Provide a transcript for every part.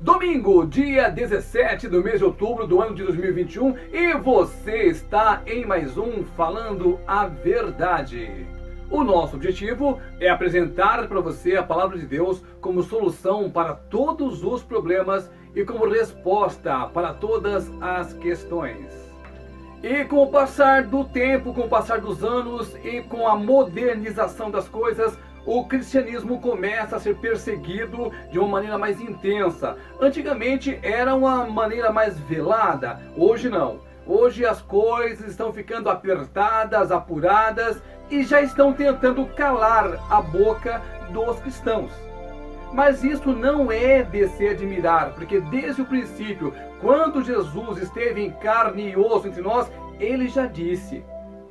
Domingo, dia 17 do mês de outubro do ano de 2021, e você está em mais um Falando a Verdade. O nosso objetivo é apresentar para você a palavra de Deus como solução para todos os problemas e como resposta para todas as questões. E com o passar do tempo, com o passar dos anos e com a modernização das coisas, o cristianismo começa a ser perseguido de uma maneira mais intensa. Antigamente era uma maneira mais velada, hoje não. Hoje as coisas estão ficando apertadas, apuradas e já estão tentando calar a boca dos cristãos. Mas isso não é de se admirar, porque desde o princípio, quando Jesus esteve em carne e osso entre nós, ele já disse: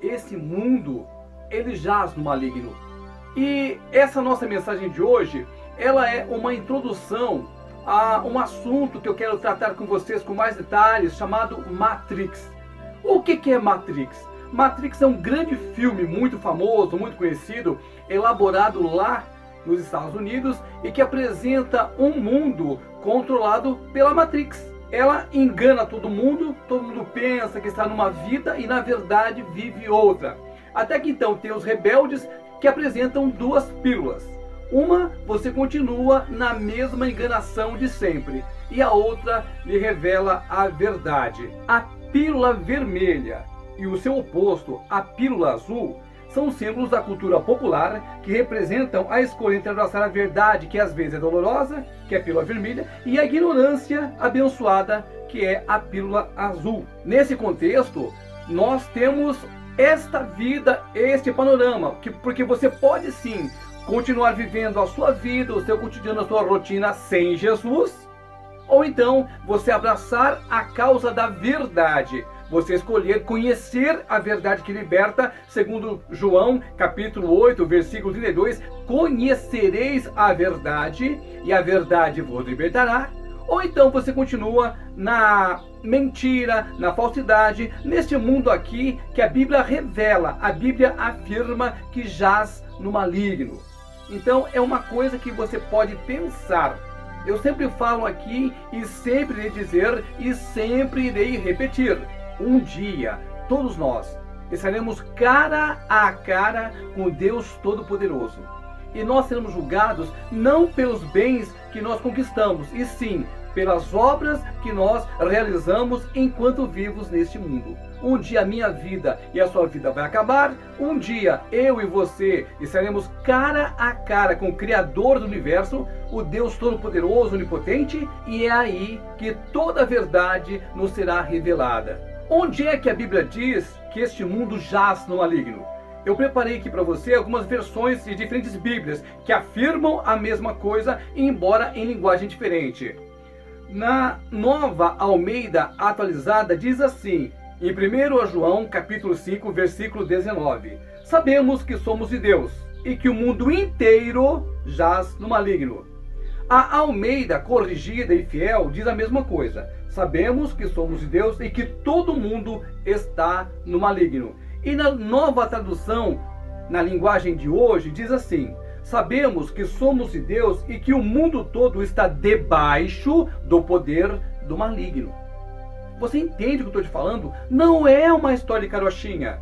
esse mundo ele jaz no maligno. E essa nossa mensagem de hoje, ela é uma introdução a um assunto que eu quero tratar com vocês com mais detalhes, chamado Matrix. O que, que é Matrix? Matrix é um grande filme muito famoso, muito conhecido, elaborado lá nos Estados Unidos e que apresenta um mundo controlado pela Matrix. Ela engana todo mundo, todo mundo pensa que está numa vida e na verdade vive outra. Até que então tem os rebeldes que apresentam duas pílulas. Uma, você continua na mesma enganação de sempre, e a outra lhe revela a verdade. A pílula vermelha e o seu oposto, a pílula azul, são símbolos da cultura popular que representam a escolha entre abraçar a verdade, que às vezes é dolorosa, que é a pílula vermelha, e a ignorância abençoada, que é a pílula azul. Nesse contexto, nós temos esta vida, este panorama, que, porque você pode sim continuar vivendo a sua vida, o seu cotidiano, a sua rotina sem Jesus, ou então você abraçar a causa da verdade você escolher conhecer a verdade que liberta, segundo João, capítulo 8, versículo 32, conhecereis a verdade e a verdade vos libertará. Ou então você continua na mentira, na falsidade, neste mundo aqui que a Bíblia revela, a Bíblia afirma que jaz no maligno. Então é uma coisa que você pode pensar. Eu sempre falo aqui e sempre irei dizer e sempre irei repetir um dia, todos nós estaremos cara a cara com Deus Todo-Poderoso. E nós seremos julgados não pelos bens que nós conquistamos, e sim pelas obras que nós realizamos enquanto vivos neste mundo. Um dia a minha vida e a sua vida vai acabar. Um dia eu e você estaremos cara a cara com o Criador do universo, o Deus Todo-Poderoso, Onipotente, e é aí que toda a verdade nos será revelada. Onde é que a Bíblia diz que este mundo jaz no maligno? Eu preparei aqui para você algumas versões de diferentes Bíblias que afirmam a mesma coisa, embora em linguagem diferente. Na nova Almeida atualizada diz assim, em 1 João capítulo 5, versículo 19: Sabemos que somos de Deus e que o mundo inteiro jaz no maligno. A Almeida corrigida e fiel diz a mesma coisa. Sabemos que somos de Deus e que todo mundo está no maligno. E na nova tradução, na linguagem de hoje, diz assim: Sabemos que somos de Deus e que o mundo todo está debaixo do poder do maligno. Você entende o que eu estou te falando? Não é uma história de carochinha.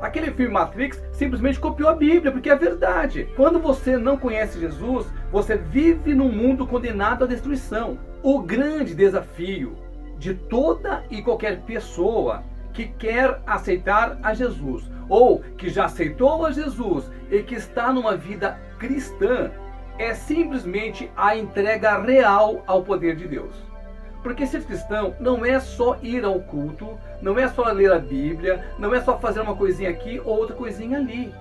Aquele filme Matrix simplesmente copiou a Bíblia, porque é verdade. Quando você não conhece Jesus, você vive num mundo condenado à destruição. O grande desafio de toda e qualquer pessoa que quer aceitar a Jesus ou que já aceitou a Jesus e que está numa vida cristã é simplesmente a entrega real ao poder de Deus. Porque ser cristão não é só ir ao culto, não é só ler a Bíblia, não é só fazer uma coisinha aqui ou outra coisinha ali.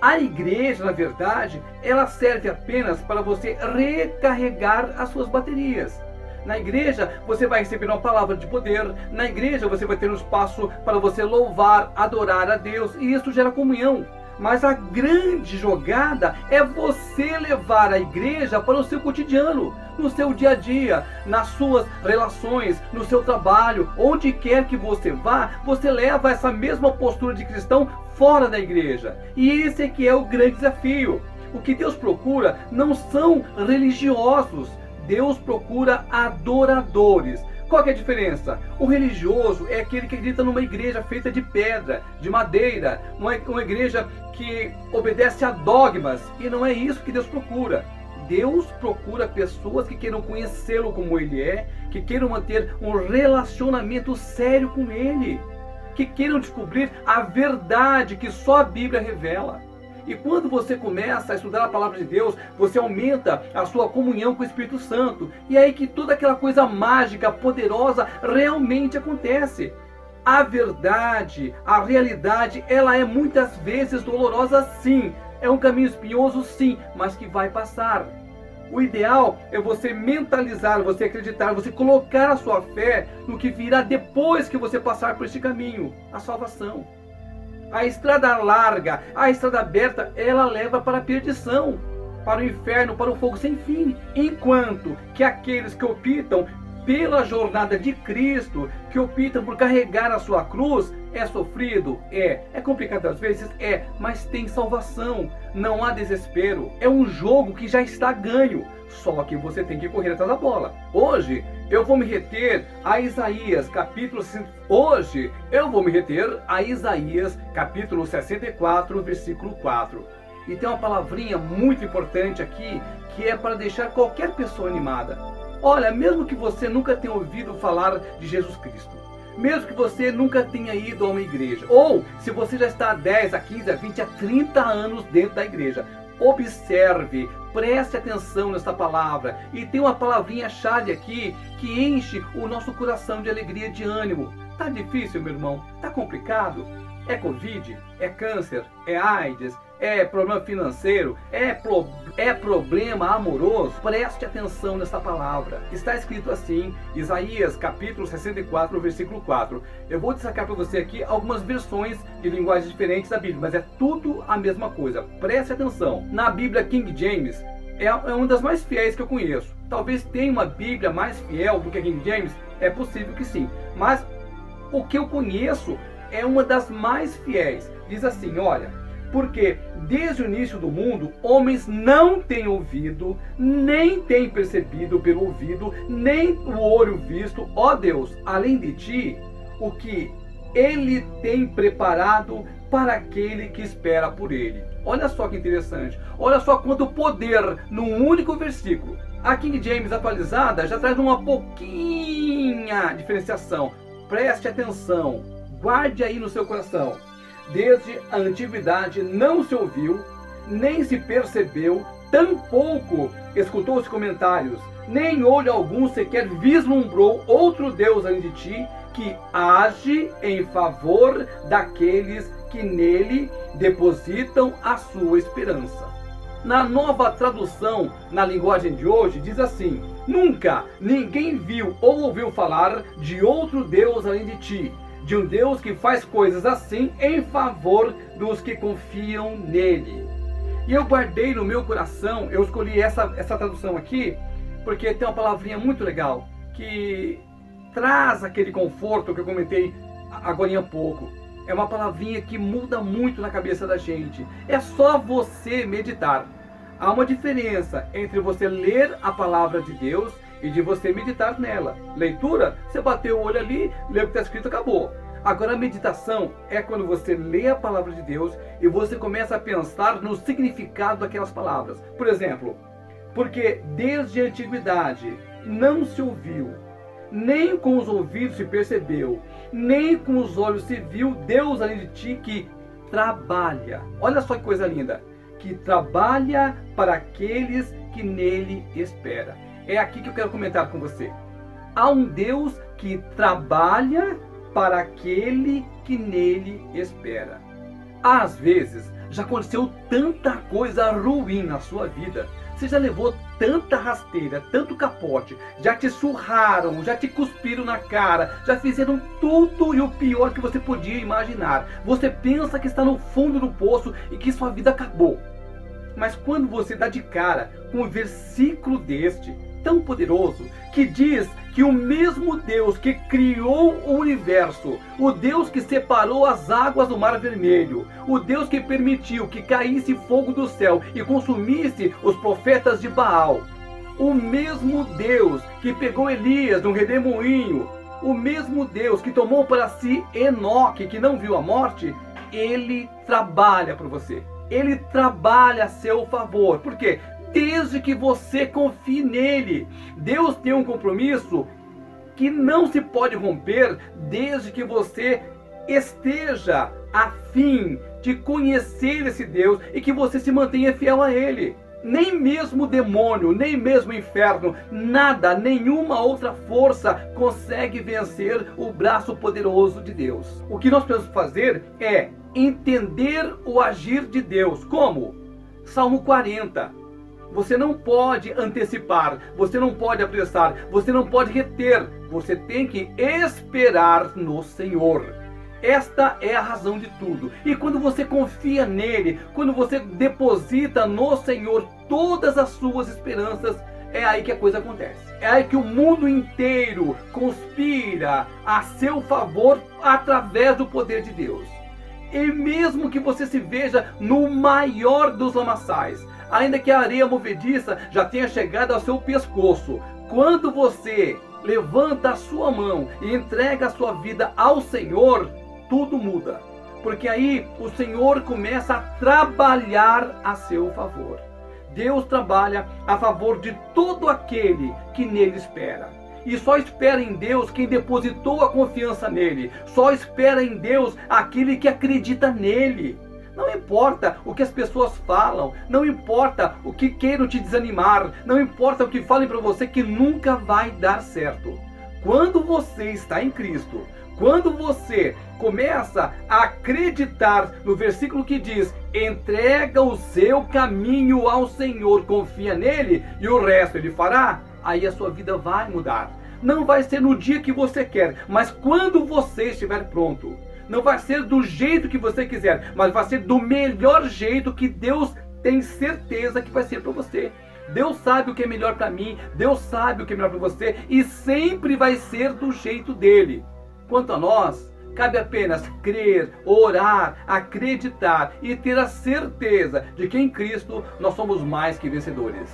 A igreja, na verdade, ela serve apenas para você recarregar as suas baterias. Na igreja você vai receber uma palavra de poder. Na igreja você vai ter um espaço para você louvar, adorar a Deus. E isso gera comunhão. Mas a grande jogada é você levar a igreja para o seu cotidiano, no seu dia a dia, nas suas relações, no seu trabalho, onde quer que você vá, você leva essa mesma postura de cristão fora da igreja. E esse é que é o grande desafio. O que Deus procura não são religiosos, Deus procura adoradores. Qual é a diferença? O religioso é aquele que acredita numa igreja feita de pedra, de madeira, uma, uma igreja que obedece a dogmas. E não é isso que Deus procura. Deus procura pessoas que queiram conhecê-lo como ele é, que queiram manter um relacionamento sério com ele, que queiram descobrir a verdade que só a Bíblia revela. E quando você começa a estudar a palavra de Deus, você aumenta a sua comunhão com o Espírito Santo. E é aí que toda aquela coisa mágica, poderosa, realmente acontece. A verdade, a realidade, ela é muitas vezes dolorosa sim. É um caminho espinhoso sim, mas que vai passar. O ideal é você mentalizar, você acreditar, você colocar a sua fé no que virá depois que você passar por este caminho a salvação. A estrada larga, a estrada aberta, ela leva para a perdição, para o inferno, para o fogo sem fim. Enquanto que aqueles que optam pela jornada de Cristo, que optam por carregar a sua cruz, é sofrido? É. É complicado às vezes? É. Mas tem salvação. Não há desespero. É um jogo que já está ganho. Só que você tem que correr atrás da bola. Hoje eu vou me reter a Isaías capítulo Hoje eu vou me reter a Isaías capítulo 64, versículo 4. E tem uma palavrinha muito importante aqui que é para deixar qualquer pessoa animada. Olha, mesmo que você nunca tenha ouvido falar de Jesus Cristo, mesmo que você nunca tenha ido a uma igreja, ou se você já está há 10, a 15, a 20, a 30 anos dentro da igreja, observe, preste atenção nessa palavra. E tem uma palavrinha-chave aqui que enche o nosso coração de alegria e de ânimo. Tá difícil, meu irmão? Tá complicado? É Covid? É câncer? É AIDS? É problema financeiro? É, pro, é problema amoroso? Preste atenção nessa palavra. Está escrito assim, Isaías capítulo 64, versículo 4. Eu vou destacar para você aqui algumas versões de linguagens diferentes da Bíblia, mas é tudo a mesma coisa. Preste atenção. Na Bíblia King James, é, é uma das mais fiéis que eu conheço. Talvez tenha uma Bíblia mais fiel do que a King James? É possível que sim. Mas o que eu conheço é uma das mais fiéis. Diz assim: olha, porque desde o início do mundo, homens não têm ouvido, nem têm percebido pelo ouvido, nem o olho visto, ó Deus, além de ti, o que ele tem preparado para aquele que espera por ele. Olha só que interessante. Olha só quanto poder num único versículo. A King James atualizada já traz uma pouquinha diferenciação. Preste atenção. Guarde aí no seu coração. Desde a antiguidade não se ouviu, nem se percebeu, tampouco escutou os comentários, nem olho algum sequer vislumbrou outro Deus além de ti, que age em favor daqueles que nele depositam a sua esperança. Na nova tradução, na linguagem de hoje, diz assim: Nunca ninguém viu ou ouviu falar de outro Deus além de ti, de um Deus que faz coisas assim em favor dos que confiam nele. E eu guardei no meu coração, eu escolhi essa, essa tradução aqui, porque tem uma palavrinha muito legal, que traz aquele conforto que eu comentei agora há pouco. É uma palavrinha que muda muito na cabeça da gente. É só você meditar. Há uma diferença entre você ler a palavra de Deus e de você meditar nela. Leitura, você bateu o olho ali, leu o que está escrito, acabou. Agora, a meditação é quando você lê a palavra de Deus e você começa a pensar no significado daquelas palavras. Por exemplo, porque desde a antiguidade não se ouviu, nem com os ouvidos se percebeu, nem com os olhos se viu Deus além de ti que trabalha. Olha só que coisa linda! Que trabalha para aqueles que nele espera. É aqui que eu quero comentar com você. Há um Deus que trabalha para aquele que nele espera. Às vezes, já aconteceu tanta coisa ruim na sua vida. Você já levou tanta rasteira, tanto capote, já te surraram, já te cuspiram na cara, já fizeram tudo e o pior que você podia imaginar. Você pensa que está no fundo do poço e que sua vida acabou. Mas quando você dá de cara com um versículo deste, tão poderoso que diz que o mesmo Deus que criou o universo, o Deus que separou as águas do Mar Vermelho, o Deus que permitiu que caísse fogo do céu e consumisse os profetas de Baal, O mesmo Deus que pegou Elias num redemoinho, o mesmo Deus que tomou para si Enoque, que não viu a morte, ele trabalha por você. Ele trabalha a seu favor. Por quê? Desde que você confie nele. Deus tem um compromisso que não se pode romper desde que você esteja a fim de conhecer esse Deus e que você se mantenha fiel a ele. Nem mesmo o demônio, nem mesmo o inferno, nada, nenhuma outra força consegue vencer o braço poderoso de Deus. O que nós precisamos fazer é entender o agir de Deus. Como? Salmo 40. Você não pode antecipar, você não pode apressar, você não pode reter, você tem que esperar no Senhor. Esta é a razão de tudo. E quando você confia nele, quando você deposita no Senhor todas as suas esperanças, é aí que a coisa acontece. É aí que o mundo inteiro conspira a seu favor através do poder de Deus. E mesmo que você se veja no maior dos lamaçais, ainda que a areia movediça já tenha chegado ao seu pescoço, quando você levanta a sua mão e entrega a sua vida ao Senhor, tudo muda. Porque aí o Senhor começa a trabalhar a seu favor. Deus trabalha a favor de todo aquele que nele espera. E só espera em Deus quem depositou a confiança nele. Só espera em Deus aquele que acredita nele. Não importa o que as pessoas falam, não importa o que queiram te desanimar, não importa o que falem para você que nunca vai dar certo. Quando você está em Cristo, quando você começa a acreditar no versículo que diz: entrega o seu caminho ao Senhor, confia nele e o resto ele fará, aí a sua vida vai mudar. Não vai ser no dia que você quer, mas quando você estiver pronto. Não vai ser do jeito que você quiser, mas vai ser do melhor jeito que Deus tem certeza que vai ser para você. Deus sabe o que é melhor para mim, Deus sabe o que é melhor para você e sempre vai ser do jeito dele. Quanto a nós, cabe apenas crer, orar, acreditar e ter a certeza de que em Cristo nós somos mais que vencedores.